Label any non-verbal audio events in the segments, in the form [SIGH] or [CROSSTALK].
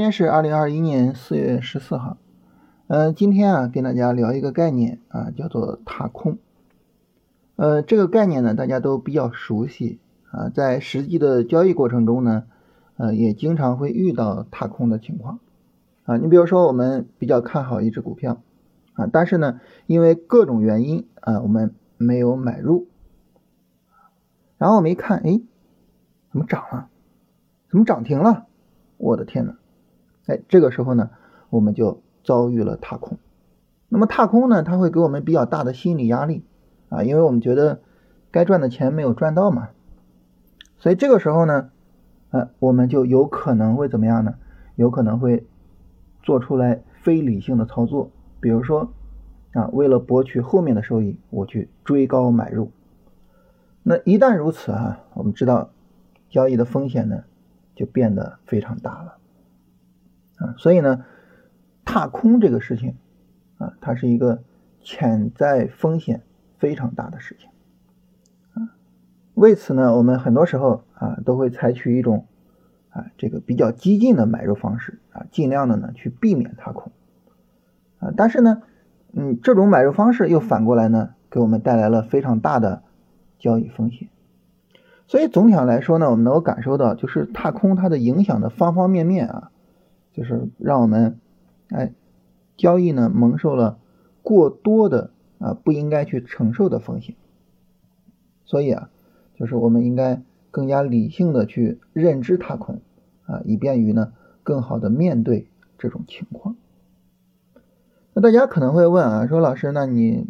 今天是二零二一年四月十四号，嗯，今天啊，跟大家聊一个概念啊，叫做踏空。呃，这个概念呢，大家都比较熟悉啊，在实际的交易过程中呢，呃，也经常会遇到踏空的情况啊。你比如说，我们比较看好一只股票啊，但是呢，因为各种原因啊，我们没有买入，然后我们一看，哎，怎么涨了？怎么涨停了？我的天呐！哎，这个时候呢，我们就遭遇了踏空。那么踏空呢，它会给我们比较大的心理压力啊，因为我们觉得该赚的钱没有赚到嘛。所以这个时候呢，呃，我们就有可能会怎么样呢？有可能会做出来非理性的操作，比如说啊，为了博取后面的收益，我去追高买入。那一旦如此啊，我们知道交易的风险呢就变得非常大了。啊，所以呢，踏空这个事情啊，它是一个潜在风险非常大的事情啊。为此呢，我们很多时候啊都会采取一种啊这个比较激进的买入方式啊，尽量的呢去避免踏空啊。但是呢，嗯，这种买入方式又反过来呢，给我们带来了非常大的交易风险。所以总体上来说呢，我们能够感受到，就是踏空它的影响的方方面面啊。就是让我们，哎，交易呢蒙受了过多的啊不应该去承受的风险，所以啊，就是我们应该更加理性的去认知踏空啊，以便于呢更好的面对这种情况。那大家可能会问啊，说老师，那你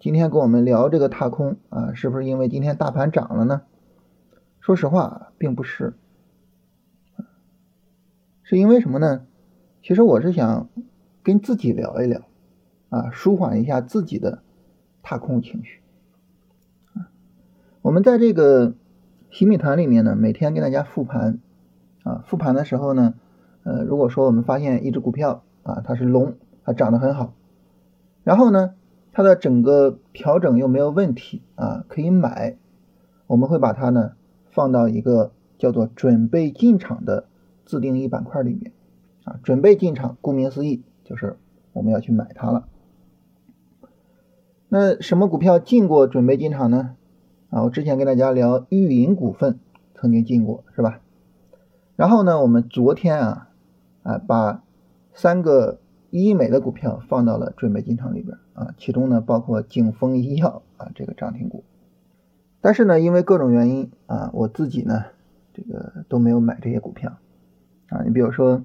今天跟我们聊这个踏空啊，是不是因为今天大盘涨了呢？说实话，并不是。是因为什么呢？其实我是想跟自己聊一聊，啊，舒缓一下自己的踏空情绪。啊我们在这个洗米团里面呢，每天跟大家复盘，啊，复盘的时候呢，呃，如果说我们发现一只股票啊，它是龙，它涨得很好，然后呢，它的整个调整又没有问题啊，可以买，我们会把它呢放到一个叫做准备进场的。自定义板块里面，啊，准备进场，顾名思义就是我们要去买它了。那什么股票进过准备进场呢？啊，我之前跟大家聊玉银股份曾经进过，是吧？然后呢，我们昨天啊，啊，把三个医美的股票放到了准备进场里边啊，其中呢包括景丰医药啊这个涨停股。但是呢，因为各种原因啊，我自己呢这个都没有买这些股票。啊，你比如说，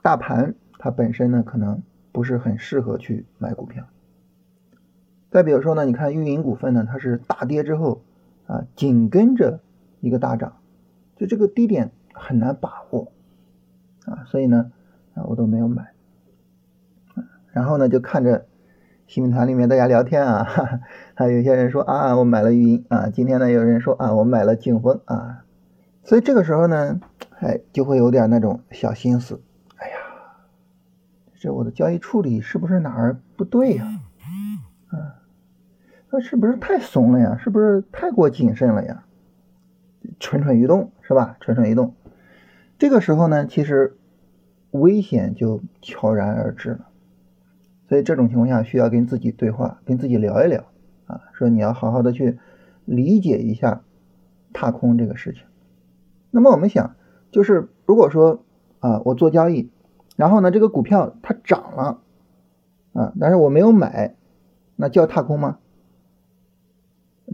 大盘它本身呢，可能不是很适合去买股票。再比如说呢，你看运营股份呢，它是大跌之后啊，紧跟着一个大涨，就这个低点很难把握啊，所以呢，啊我都没有买。然后呢，就看着新闻团里面大家聊天啊，还 [LAUGHS] 有些人说啊，我买了运营啊，今天呢有人说啊，我买了景丰啊，所以这个时候呢。哎，就会有点那种小心思。哎呀，这我的交易处理是不是哪儿不对呀？啊，那是不是太怂了呀？是不是太过谨慎了呀？蠢蠢欲动是吧？蠢蠢欲动。这个时候呢，其实危险就悄然而至了。所以这种情况下，需要跟自己对话，跟自己聊一聊啊，说你要好好的去理解一下踏空这个事情。那么我们想。就是如果说啊，我做交易，然后呢，这个股票它涨了啊，但是我没有买，那叫踏空吗？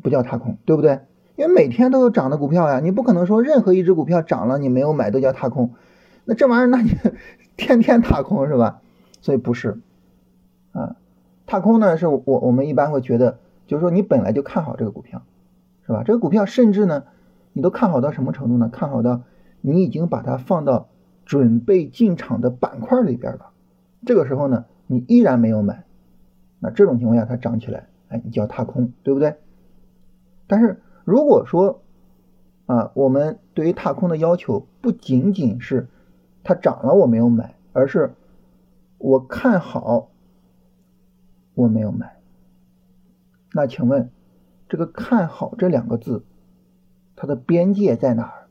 不叫踏空，对不对？因为每天都有涨的股票呀，你不可能说任何一只股票涨了你没有买都叫踏空，那这玩意儿那你 [LAUGHS] 天天踏空是吧？所以不是啊，踏空呢是我我们一般会觉得，就是说你本来就看好这个股票，是吧？这个股票甚至呢，你都看好到什么程度呢？看好到。你已经把它放到准备进场的板块里边了，这个时候呢，你依然没有买，那这种情况下它涨起来，哎，你叫踏空，对不对？但是如果说啊，我们对于踏空的要求不仅仅是它涨了我没有买，而是我看好我没有买，那请问这个看好这两个字，它的边界在哪儿？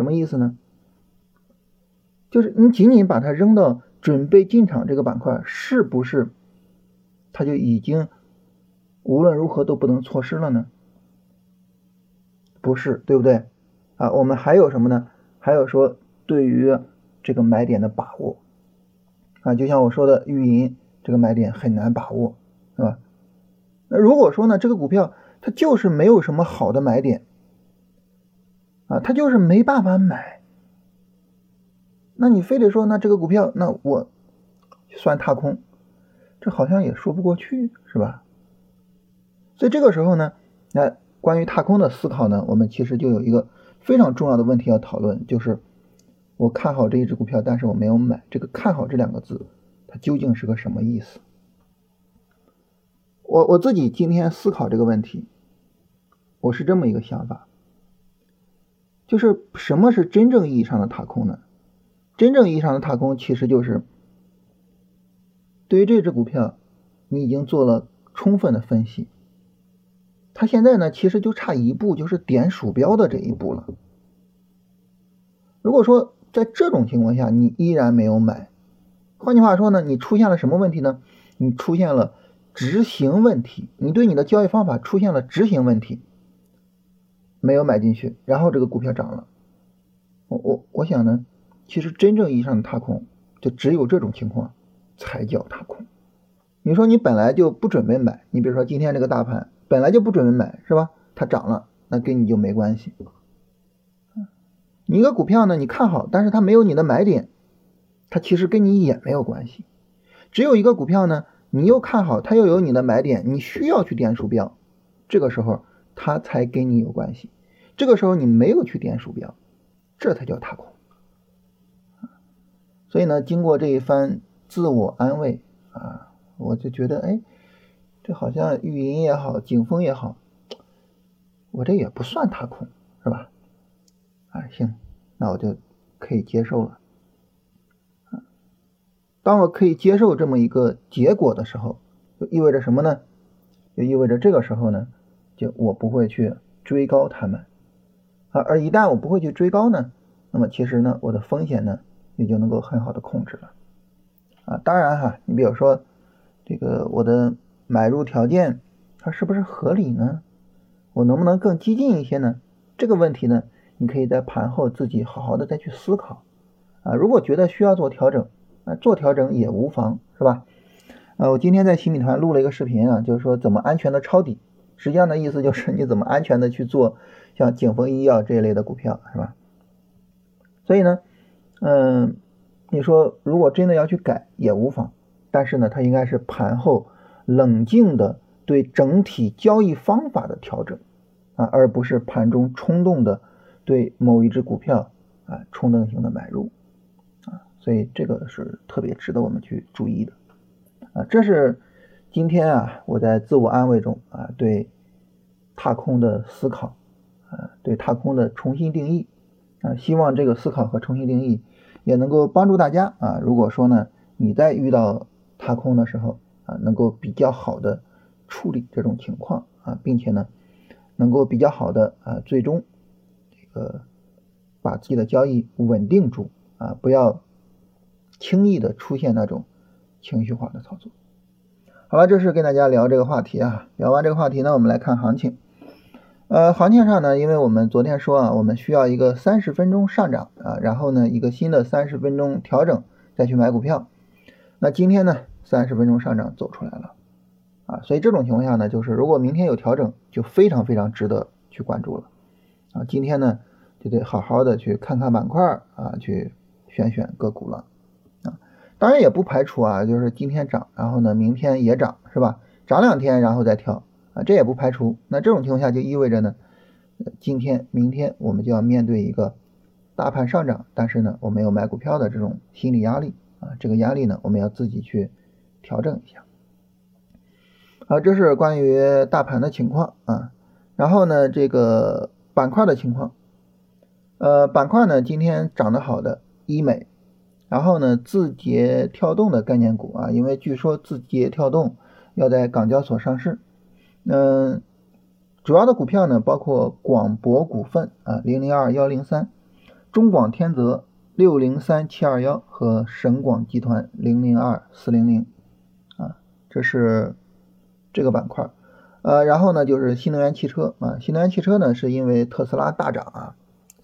什么意思呢？就是你仅仅把它扔到准备进场这个板块，是不是它就已经无论如何都不能错失了呢？不是，对不对？啊，我们还有什么呢？还有说对于这个买点的把握啊，就像我说的，运营这个买点很难把握，是吧？那如果说呢，这个股票它就是没有什么好的买点啊，他就是没办法买，那你非得说那这个股票，那我算踏空，这好像也说不过去，是吧？所以这个时候呢，那关于踏空的思考呢，我们其实就有一个非常重要的问题要讨论，就是我看好这一只股票，但是我没有买，这个看好这两个字，它究竟是个什么意思？我我自己今天思考这个问题，我是这么一个想法，就是什么是真正意义上的踏空呢？真正意义上的踏空，其实就是对于这只股票，你已经做了充分的分析。它现在呢，其实就差一步，就是点鼠标的这一步了。如果说在这种情况下你依然没有买，换句话说呢，你出现了什么问题呢？你出现了执行问题，你对你的交易方法出现了执行问题，没有买进去，然后这个股票涨了。我我我想呢，其实真正意义上的踏空，就只有这种情况才叫踏空。你说你本来就不准备买，你比如说今天这个大盘。本来就不准备买是吧？它涨了，那跟你就没关系。你一个股票呢，你看好，但是它没有你的买点，它其实跟你也没有关系。只有一个股票呢，你又看好，它又有你的买点，你需要去点鼠标，这个时候它才跟你有关系。这个时候你没有去点鼠标，这才叫踏空。所以呢，经过这一番自我安慰啊，我就觉得哎。这好像玉银也好，景峰也好，我这也不算踏空，是吧？啊，行，那我就可以接受了。当我可以接受这么一个结果的时候，就意味着什么呢？就意味着这个时候呢，就我不会去追高他们啊。而一旦我不会去追高呢，那么其实呢，我的风险呢也就能够很好的控制了啊。当然哈，你比如说这个我的。买入条件，它是不是合理呢？我能不能更激进一些呢？这个问题呢，你可以在盘后自己好好的再去思考啊。如果觉得需要做调整，啊，做调整也无妨，是吧？呃，我今天在新米团录了一个视频啊，就是说怎么安全的抄底，实际上的意思就是你怎么安全的去做像景峰医药这一类的股票，是吧？所以呢，嗯，你说如果真的要去改也无妨，但是呢，它应该是盘后。冷静的对整体交易方法的调整啊，而不是盘中冲动的对某一只股票啊冲动性的买入啊，所以这个是特别值得我们去注意的啊。这是今天啊我在自我安慰中啊对踏空的思考啊，对踏空的重新定义啊，希望这个思考和重新定义也能够帮助大家啊。如果说呢你在遇到踏空的时候，啊，能够比较好的处理这种情况啊，并且呢，能够比较好的啊，最终这个把自己的交易稳定住啊，不要轻易的出现那种情绪化的操作。好了，这是跟大家聊这个话题啊。聊完这个话题呢，我们来看行情。呃，行情上呢，因为我们昨天说啊，我们需要一个三十分钟上涨啊，然后呢，一个新的三十分钟调整再去买股票。那今天呢？三十分钟上涨走出来了，啊，所以这种情况下呢，就是如果明天有调整，就非常非常值得去关注了，啊，今天呢就得好好的去看看板块啊，去选选个股了，当然也不排除啊，就是今天涨，然后呢明天也涨，是吧？涨两天然后再跳，啊，这也不排除。那这种情况下就意味着呢，今天明天我们就要面对一个大盘上涨，但是呢我没有买股票的这种心理压力啊，这个压力呢我们要自己去。调整一下，好，这是关于大盘的情况啊。然后呢，这个板块的情况，呃，板块呢今天涨得好的医美，然后呢字节跳动的概念股啊，因为据说字节跳动要在港交所上市，嗯，主要的股票呢包括广博股份啊零零二幺零三，中广天泽六零三七二幺和省广集团零零二四零零啊，这是这个板块。呃，然后呢就是新能源汽车啊，新能源汽车呢是因为特斯拉大涨啊，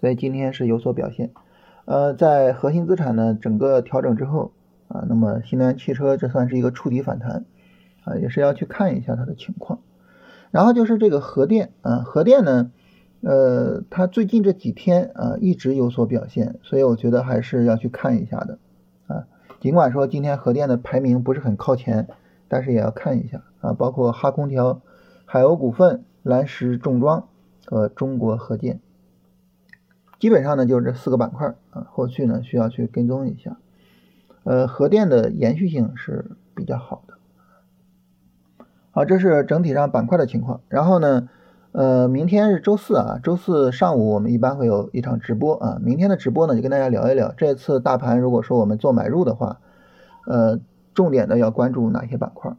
所以今天是有所表现。呃，在核心资产呢整个调整之后啊，那么新能源汽车这算是一个触底反弹啊，也是要去看一下它的情况。然后就是这个核电啊，核电呢。呃，它最近这几天啊一直有所表现，所以我觉得还是要去看一下的啊。尽管说今天核电的排名不是很靠前，但是也要看一下啊。包括哈空调、海鸥股份、蓝石重装和中国核电，基本上呢就是这四个板块啊。后续呢需要去跟踪一下。呃，核电的延续性是比较好的。好，这是整体上板块的情况。然后呢？呃，明天是周四啊，周四上午我们一般会有一场直播啊。明天的直播呢，就跟大家聊一聊这次大盘，如果说我们做买入的话，呃，重点的要关注哪些板块？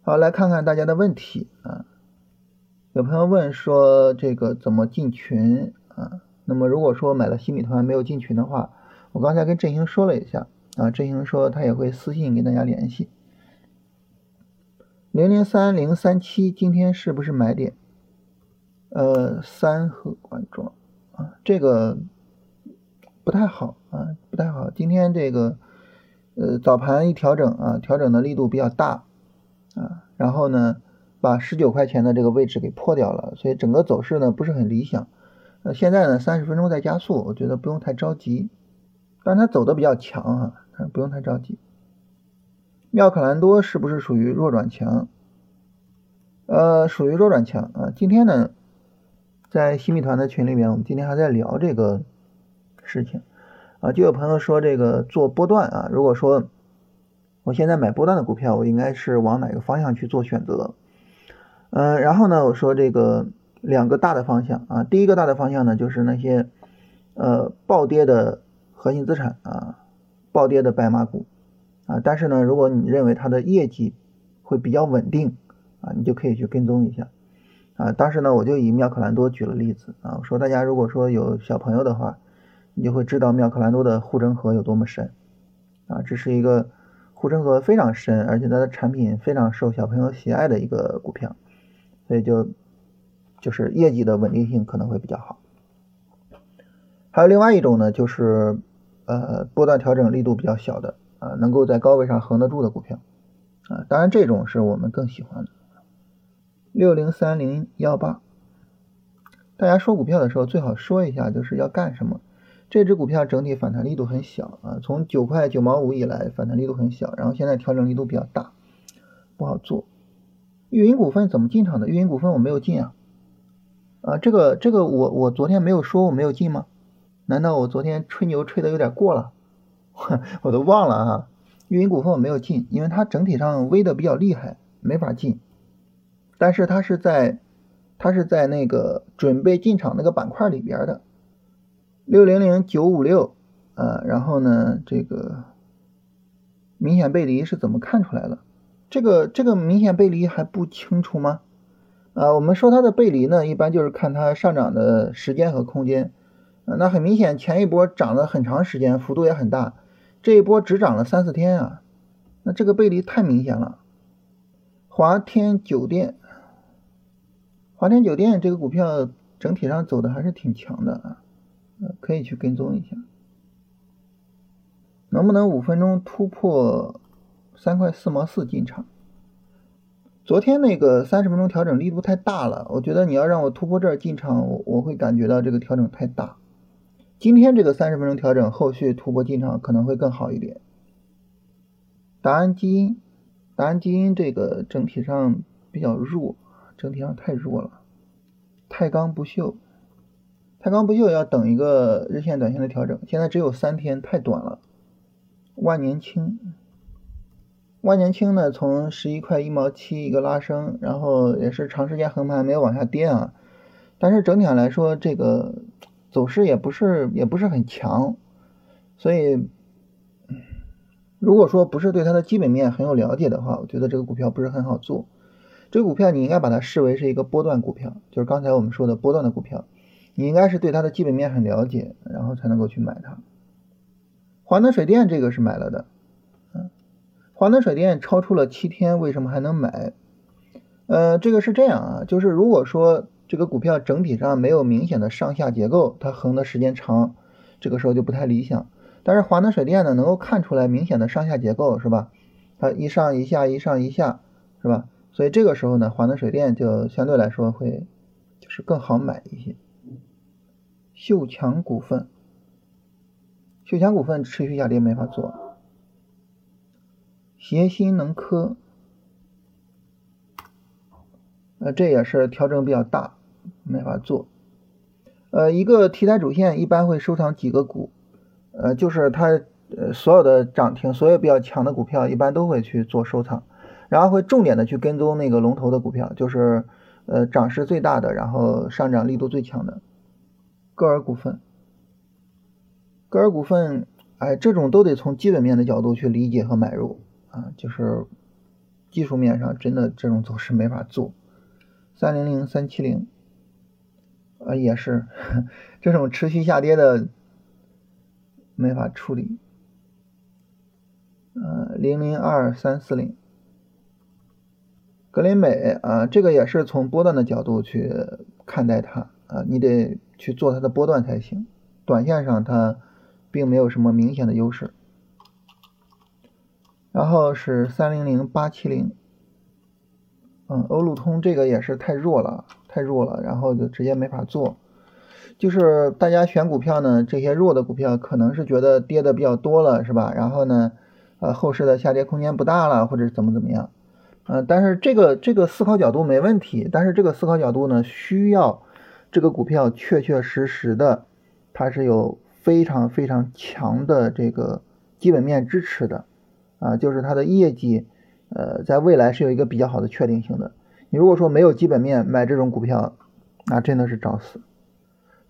好，来看看大家的问题啊。有朋友问说这个怎么进群啊？那么如果说买了新米团没有进群的话，我刚才跟振兴说了一下啊，振兴说他也会私信跟大家联系。零零三零三七今天是不是买点？呃，三和管庄啊，这个不太好啊，不太好。今天这个呃早盘一调整啊，调整的力度比较大啊，然后呢把十九块钱的这个位置给破掉了，所以整个走势呢不是很理想。呃，现在呢三十分钟在加速，我觉得不用太着急，但它走的比较强啊，不用太着急。妙可蓝多是不是属于弱转强？呃，属于弱转强啊。今天呢，在新米团的群里面，我们今天还在聊这个事情啊。就有朋友说这个做波段啊，如果说我现在买波段的股票，我应该是往哪个方向去做选择？嗯，然后呢，我说这个两个大的方向啊，第一个大的方向呢，就是那些呃暴跌的核心资产啊，暴跌的白马股。啊，但是呢，如果你认为它的业绩会比较稳定啊，你就可以去跟踪一下啊。当时呢，我就以妙可蓝多举了例子啊，我说大家如果说有小朋友的话，你就会知道妙可蓝多的护城河有多么深啊。这是一个护城河非常深，而且它的产品非常受小朋友喜爱的一个股票，所以就就是业绩的稳定性可能会比较好。还有另外一种呢，就是呃波段调整力度比较小的。啊，能够在高位上横得住的股票，啊，当然这种是我们更喜欢的。六零三零幺八，大家说股票的时候最好说一下就是要干什么。这只股票整体反弹力度很小啊，从九块九毛五以来反弹力度很小，然后现在调整力度比较大，不好做。玉云股份怎么进场的？玉云股份我没有进啊，啊，这个这个我我昨天没有说我没有进吗？难道我昨天吹牛吹的有点过了？[LAUGHS] 我都忘了啊，运营股份我没有进，因为它整体上微的比较厉害，没法进。但是它是在它是在那个准备进场那个板块里边的，六零零九五六啊，然后呢这个明显背离是怎么看出来的？这个这个明显背离还不清楚吗？啊，我们说它的背离呢，一般就是看它上涨的时间和空间。那很明显前一波涨了很长时间，幅度也很大。这一波只涨了三四天啊，那这个背离太明显了。华天酒店，华天酒店这个股票整体上走的还是挺强的啊，可以去跟踪一下。能不能五分钟突破三块四毛四进场？昨天那个三十分钟调整力度太大了，我觉得你要让我突破这儿进场，我我会感觉到这个调整太大。今天这个三十分钟调整，后续突破进场可能会更好一点。达安基因，达安基因这个整体上比较弱，整体上太弱了。太钢不锈，太钢不锈要等一个日线、短线的调整，现在只有三天，太短了。万年青，万年青呢，从十一块一毛七一个拉升，然后也是长时间横盘，没有往下跌啊。但是整体上来说，这个。走势也不是也不是很强，所以如果说不是对它的基本面很有了解的话，我觉得这个股票不是很好做。这个股票你应该把它视为是一个波段股票，就是刚才我们说的波段的股票。你应该是对它的基本面很了解，然后才能够去买它。华能水电这个是买了的，华能水电超出了七天，为什么还能买？呃，这个是这样啊，就是如果说这个股票整体上没有明显的上下结构，它横的时间长，这个时候就不太理想。但是华能水电呢，能够看出来明显的上下结构，是吧？它一上一下，一上一下，是吧？所以这个时候呢，华能水电就相对来说会就是更好买一些。秀强股份，秀强股份持续下跌没法做。协鑫能科，呃，这也是调整比较大，没法做。呃，一个题材主线一般会收藏几个股，呃，就是它呃所有的涨停，所有比较强的股票一般都会去做收藏，然后会重点的去跟踪那个龙头的股票，就是呃涨势最大的，然后上涨力度最强的。歌尔股份，歌尔股份，哎，这种都得从基本面的角度去理解和买入啊，就是技术面上真的这种走势没法做。三零零三七零，啊，也是 [LAUGHS] 这种持续下跌的没法处理。呃，零零二三四零，格林美啊，这个也是从波段的角度去看待它啊，你得。去做它的波段才行，短线上它并没有什么明显的优势。然后是三零零八七零，嗯，欧路通这个也是太弱了，太弱了，然后就直接没法做。就是大家选股票呢，这些弱的股票可能是觉得跌的比较多了，是吧？然后呢，呃，后市的下跌空间不大了，或者怎么怎么样，嗯，但是这个这个思考角度没问题，但是这个思考角度呢，需要。这个股票确确实实的，它是有非常非常强的这个基本面支持的，啊，就是它的业绩，呃，在未来是有一个比较好的确定性的。你如果说没有基本面买这种股票，那真的是找死。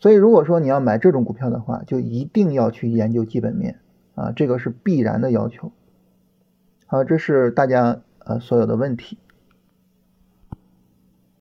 所以如果说你要买这种股票的话，就一定要去研究基本面，啊，这个是必然的要求。好，这是大家呃所有的问题。